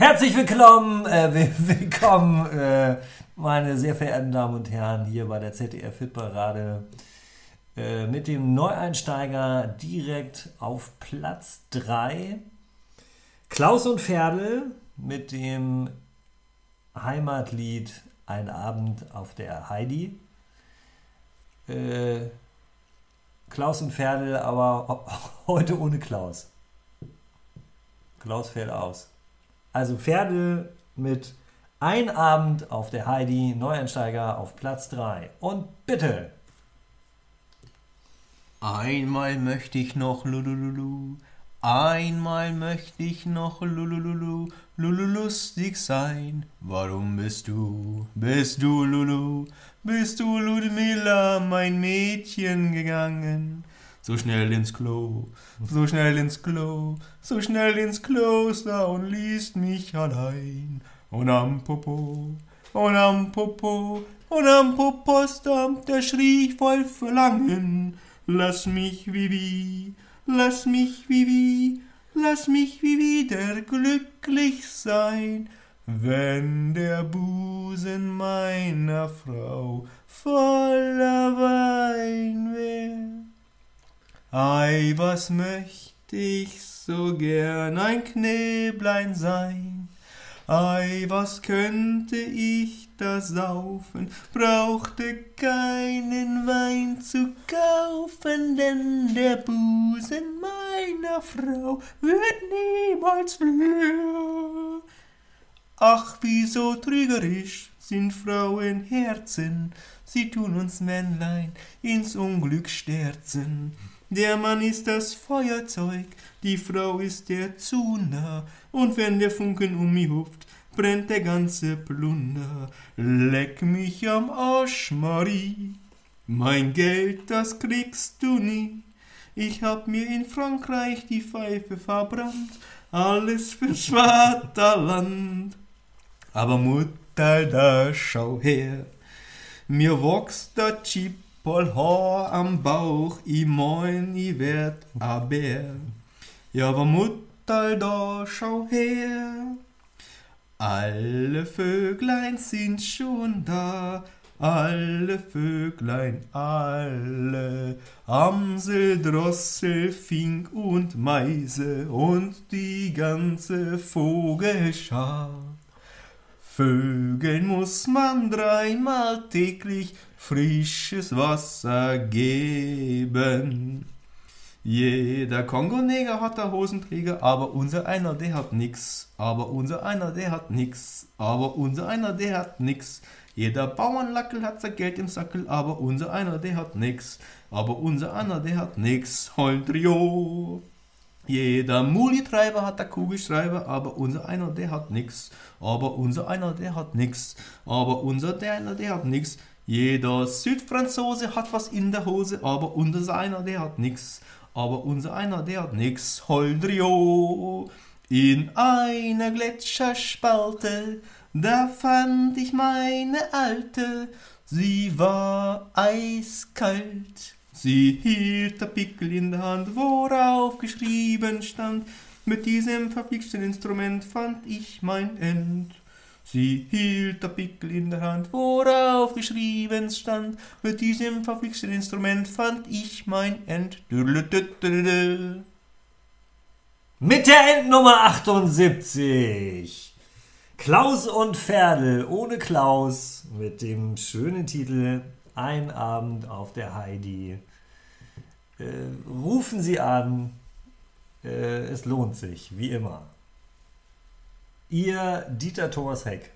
Herzlich willkommen, äh, willkommen, äh, meine sehr verehrten Damen und Herren, hier bei der ZDF Hitparade äh, mit dem Neueinsteiger direkt auf Platz 3. Klaus und Ferdel mit dem Heimatlied Ein Abend auf der Heidi. Äh, Klaus und Ferdel, aber heute ohne Klaus. Klaus fällt aus. Also Pferde mit Ein Abend auf der Heidi, Neueinsteiger auf Platz 3. Und bitte! Einmal möchte ich noch lulululu, einmal möchte ich noch lulululu, lulu lustig sein. Warum bist du, bist du Lulu, bist du Ludmilla, mein Mädchen gegangen? So schnell ins Klo, so schnell ins Klo, so schnell ins Kloster und liest mich allein. Und am Popo, und am Popo, und am Popostam, da schrie voll Verlangen. Lass mich wie wie, lass mich wie wie, lass mich wie wieder glücklich sein, wenn der Busen meiner Frau voller Wein wär. Ei, was möcht ich so gern ein Knäblein sein. Ei, was könnte ich da saufen, brauchte keinen Wein zu kaufen, denn der Busen meiner Frau wird niemals leer. Ach, wie so trügerisch sind Frauenherzen, sie tun uns Männlein ins Unglück sterzen. Der Mann ist das Feuerzeug, die Frau ist der Zunder, und wenn der Funken um mich hupft, brennt der ganze Plunder. Leck mich am Arsch, Marie, mein Geld, das kriegst du nie. Ich hab mir in Frankreich die Pfeife verbrannt, alles fürs Vaterland. Aber Mutter, da schau her, mir wächst der Chip Voll Haar am Bauch, i moin, i werd a Bär. Ja, aber Mutter, da schau her. Alle Vöglein sind schon da, alle Vöglein, alle. Amsel, Drossel, Fink und Meise und die ganze Vogelschar. Vögeln muss man dreimal täglich frisches Wasser geben. Jeder Kongo-Neger hat da Hosenträger, aber unser einer, der hat nix. Aber unser einer, der hat nix. Aber unser einer, der hat nix. Jeder Bauernlackel hat sein Geld im Sackel, aber unser einer, der hat nix. Aber unser einer, der hat nix. Holtrio. Jeder Mulitreiber hat der Kugelschreiber, aber unser einer, der hat nix. Aber unser einer, der hat nix. Aber unser der einer, der hat nix. Jeder Südfranzose hat was in der Hose, aber unser einer, der hat nix. Aber unser einer, der hat nix. Holdrio. In einer Gletscherspalte, da fand ich meine Alte. Sie war eiskalt. Sie hielt der Pickel in der Hand, worauf geschrieben stand, mit diesem verflixten Instrument fand ich mein End. Sie hielt der Pickel in der Hand, worauf geschrieben stand, mit diesem verflixten Instrument fand ich mein End. Mit der Endnummer 78. Klaus und Ferdel ohne Klaus mit dem schönen Titel Ein Abend auf der Heidi. Äh, rufen Sie an. Äh, es lohnt sich, wie immer. Ihr Dieter Thomas Heck.